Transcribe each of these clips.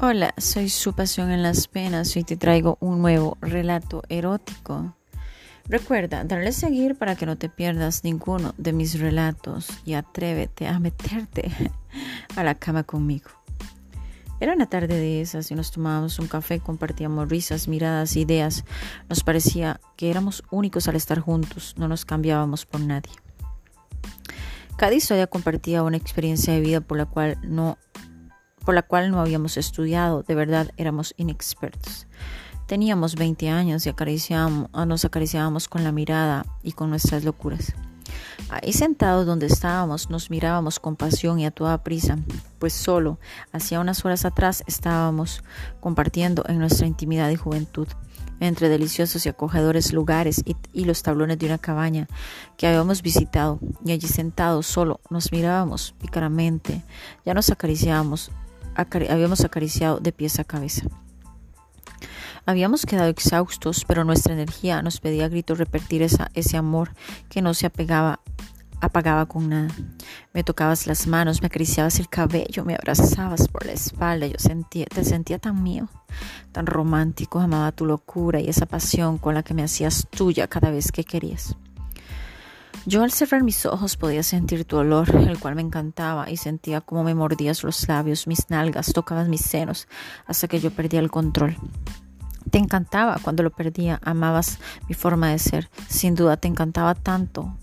Hola, soy su pasión en las penas y te traigo un nuevo relato erótico. Recuerda darle seguir para que no te pierdas ninguno de mis relatos y atrévete a meterte a la cama conmigo. Era una tarde de esas y nos tomábamos un café, compartíamos risas, miradas, ideas. Nos parecía que éramos únicos al estar juntos, no nos cambiábamos por nadie. Cada historia compartía una experiencia de vida por la cual no por la cual no habíamos estudiado, de verdad éramos inexpertos. Teníamos 20 años y acariciábamos, ah, nos acariciábamos con la mirada y con nuestras locuras. Ahí sentados donde estábamos nos mirábamos con pasión y a toda prisa, pues solo hacía unas horas atrás estábamos compartiendo en nuestra intimidad y juventud entre deliciosos y acogedores lugares y, y, los tablones de una cabaña que habíamos visitado, y allí sentados solo nos mirábamos pícaramente, ya nos acariciábamos habíamos acariciado de pies a cabeza. Habíamos quedado exhaustos, pero nuestra energía nos pedía a gritos repetir esa, ese amor que no se apegaba, apagaba con nada. Me tocabas las manos, me acariciabas el cabello, me abrazabas por la espalda. Yo sentía, te sentía tan mío, tan romántico, amaba tu locura y esa pasión con la que me hacías tuya cada vez que querías. Yo al cerrar mis ojos podía sentir tu olor, el cual me encantaba, y sentía como me mordías los labios, mis nalgas, tocabas mis senos, hasta que yo perdía el control. Te encantaba cuando lo perdía, amabas mi forma de ser, sin duda te encantaba tanto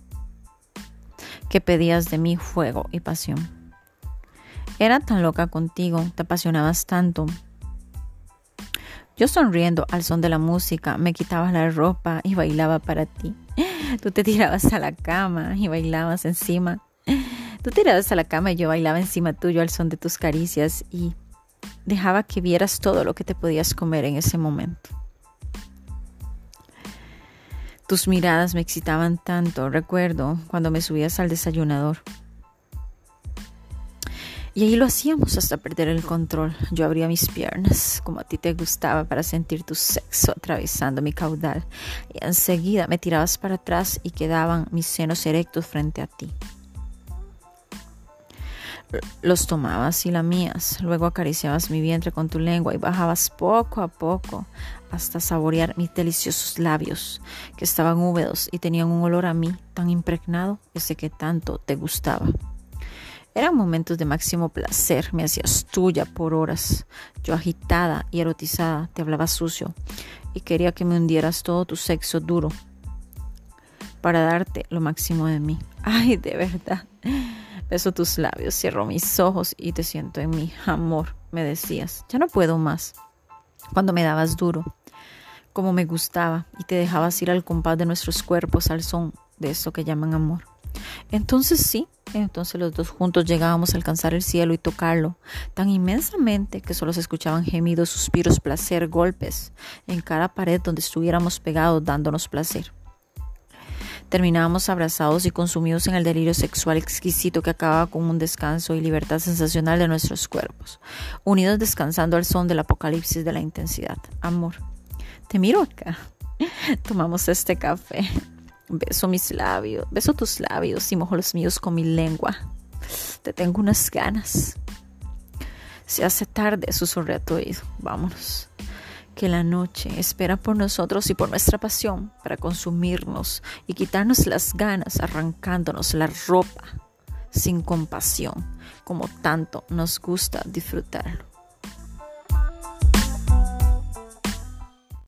que pedías de mí fuego y pasión. Era tan loca contigo, te apasionabas tanto. Yo sonriendo al son de la música, me quitaba la ropa y bailaba para ti. Tú te tirabas a la cama y bailabas encima. Tú tirabas a la cama y yo bailaba encima tuyo al son de tus caricias y dejaba que vieras todo lo que te podías comer en ese momento. Tus miradas me excitaban tanto, recuerdo cuando me subías al desayunador. Y ahí lo hacíamos hasta perder el control. Yo abría mis piernas, como a ti te gustaba, para sentir tu sexo atravesando mi caudal. Y enseguida me tirabas para atrás y quedaban mis senos erectos frente a ti. Los tomabas y lamías, luego acariciabas mi vientre con tu lengua y bajabas poco a poco hasta saborear mis deliciosos labios, que estaban húmedos y tenían un olor a mí tan impregnado, ese que tanto te gustaba. Eran momentos de máximo placer, me hacías tuya por horas. Yo agitada y erotizada te hablaba sucio y quería que me hundieras todo tu sexo duro para darte lo máximo de mí. Ay, de verdad. Beso tus labios, cierro mis ojos y te siento en mi amor, me decías. Ya no puedo más. Cuando me dabas duro, como me gustaba, y te dejabas ir al compás de nuestros cuerpos al son de eso que llaman amor. Entonces sí, entonces los dos juntos llegábamos a alcanzar el cielo y tocarlo tan inmensamente que solo se escuchaban gemidos, suspiros, placer, golpes en cada pared donde estuviéramos pegados dándonos placer. Terminábamos abrazados y consumidos en el delirio sexual exquisito que acababa con un descanso y libertad sensacional de nuestros cuerpos, unidos descansando al son del apocalipsis de la intensidad. Amor, te miro acá. Tomamos este café. Beso mis labios, beso tus labios y mojo los míos con mi lengua. Te tengo unas ganas. Se hace tarde, susurré a tu oído. Vámonos. Que la noche espera por nosotros y por nuestra pasión para consumirnos y quitarnos las ganas arrancándonos la ropa sin compasión, como tanto nos gusta disfrutarlo.